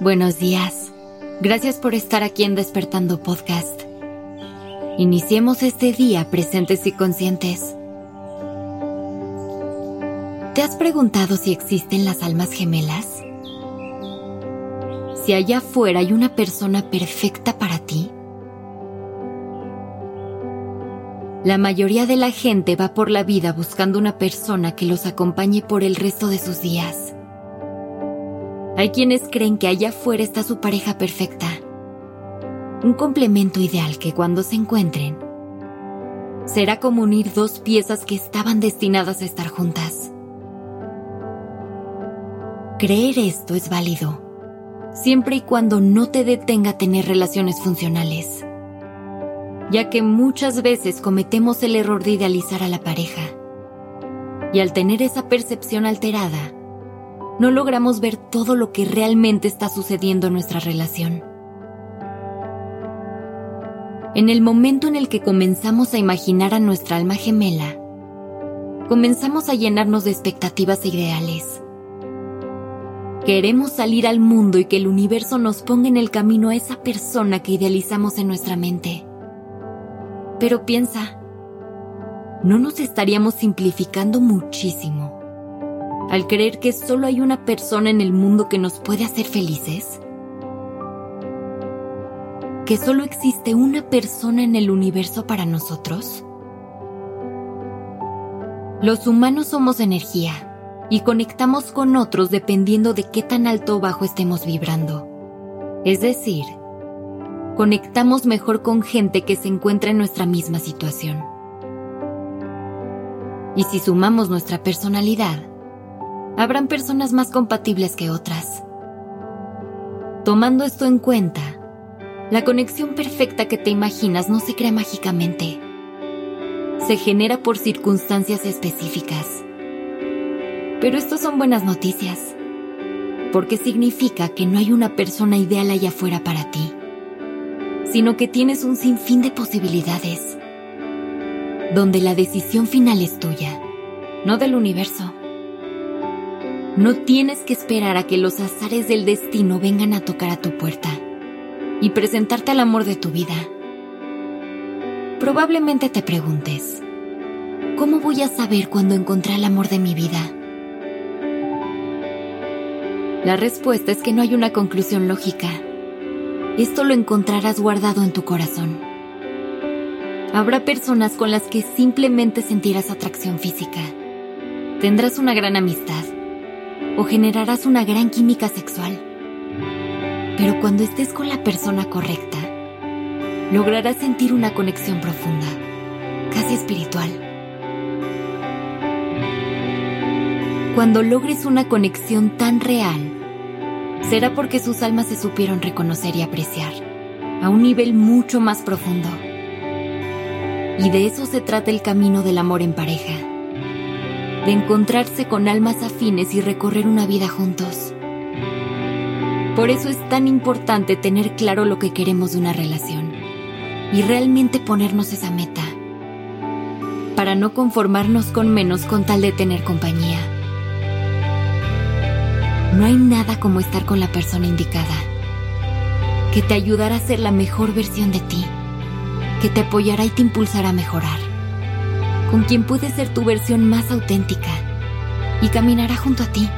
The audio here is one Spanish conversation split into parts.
Buenos días. Gracias por estar aquí en Despertando Podcast. Iniciemos este día presentes y conscientes. ¿Te has preguntado si existen las almas gemelas? Si allá afuera hay una persona perfecta para ti. La mayoría de la gente va por la vida buscando una persona que los acompañe por el resto de sus días. Hay quienes creen que allá afuera está su pareja perfecta, un complemento ideal que cuando se encuentren será como unir dos piezas que estaban destinadas a estar juntas. Creer esto es válido, siempre y cuando no te detenga a tener relaciones funcionales, ya que muchas veces cometemos el error de idealizar a la pareja. Y al tener esa percepción alterada, no logramos ver todo lo que realmente está sucediendo en nuestra relación. En el momento en el que comenzamos a imaginar a nuestra alma gemela, comenzamos a llenarnos de expectativas e ideales. Queremos salir al mundo y que el universo nos ponga en el camino a esa persona que idealizamos en nuestra mente. Pero piensa, ¿no nos estaríamos simplificando muchísimo al creer que solo hay una persona en el mundo que nos puede hacer felices? ¿Que solo existe una persona en el universo para nosotros? Los humanos somos energía y conectamos con otros dependiendo de qué tan alto o bajo estemos vibrando. Es decir, conectamos mejor con gente que se encuentra en nuestra misma situación. Y si sumamos nuestra personalidad, habrán personas más compatibles que otras. Tomando esto en cuenta, la conexión perfecta que te imaginas no se crea mágicamente. Se genera por circunstancias específicas. Pero esto son buenas noticias, porque significa que no hay una persona ideal allá afuera para ti, sino que tienes un sinfín de posibilidades, donde la decisión final es tuya, no del universo. No tienes que esperar a que los azares del destino vengan a tocar a tu puerta y presentarte al amor de tu vida. Probablemente te preguntes, ¿cómo voy a saber cuándo encontré el amor de mi vida? La respuesta es que no hay una conclusión lógica. Esto lo encontrarás guardado en tu corazón. Habrá personas con las que simplemente sentirás atracción física. Tendrás una gran amistad o generarás una gran química sexual. Pero cuando estés con la persona correcta, lograrás sentir una conexión profunda, casi espiritual. Cuando logres una conexión tan real, será porque sus almas se supieron reconocer y apreciar a un nivel mucho más profundo. Y de eso se trata el camino del amor en pareja de encontrarse con almas afines y recorrer una vida juntos. Por eso es tan importante tener claro lo que queremos de una relación y realmente ponernos esa meta, para no conformarnos con menos con tal de tener compañía. No hay nada como estar con la persona indicada, que te ayudará a ser la mejor versión de ti, que te apoyará y te impulsará a mejorar con quien puedes ser tu versión más auténtica y caminará junto a ti,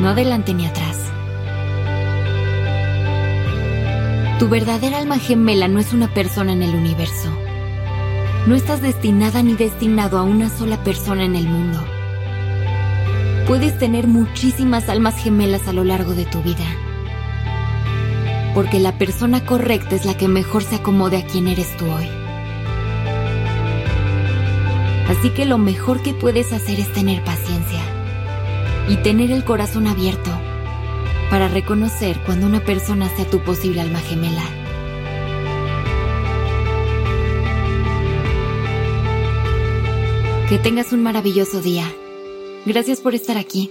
no adelante ni atrás. Tu verdadera alma gemela no es una persona en el universo. No estás destinada ni destinado a una sola persona en el mundo. Puedes tener muchísimas almas gemelas a lo largo de tu vida. Porque la persona correcta es la que mejor se acomode a quien eres tú hoy. Así que lo mejor que puedes hacer es tener paciencia y tener el corazón abierto para reconocer cuando una persona sea tu posible alma gemela. Que tengas un maravilloso día. Gracias por estar aquí.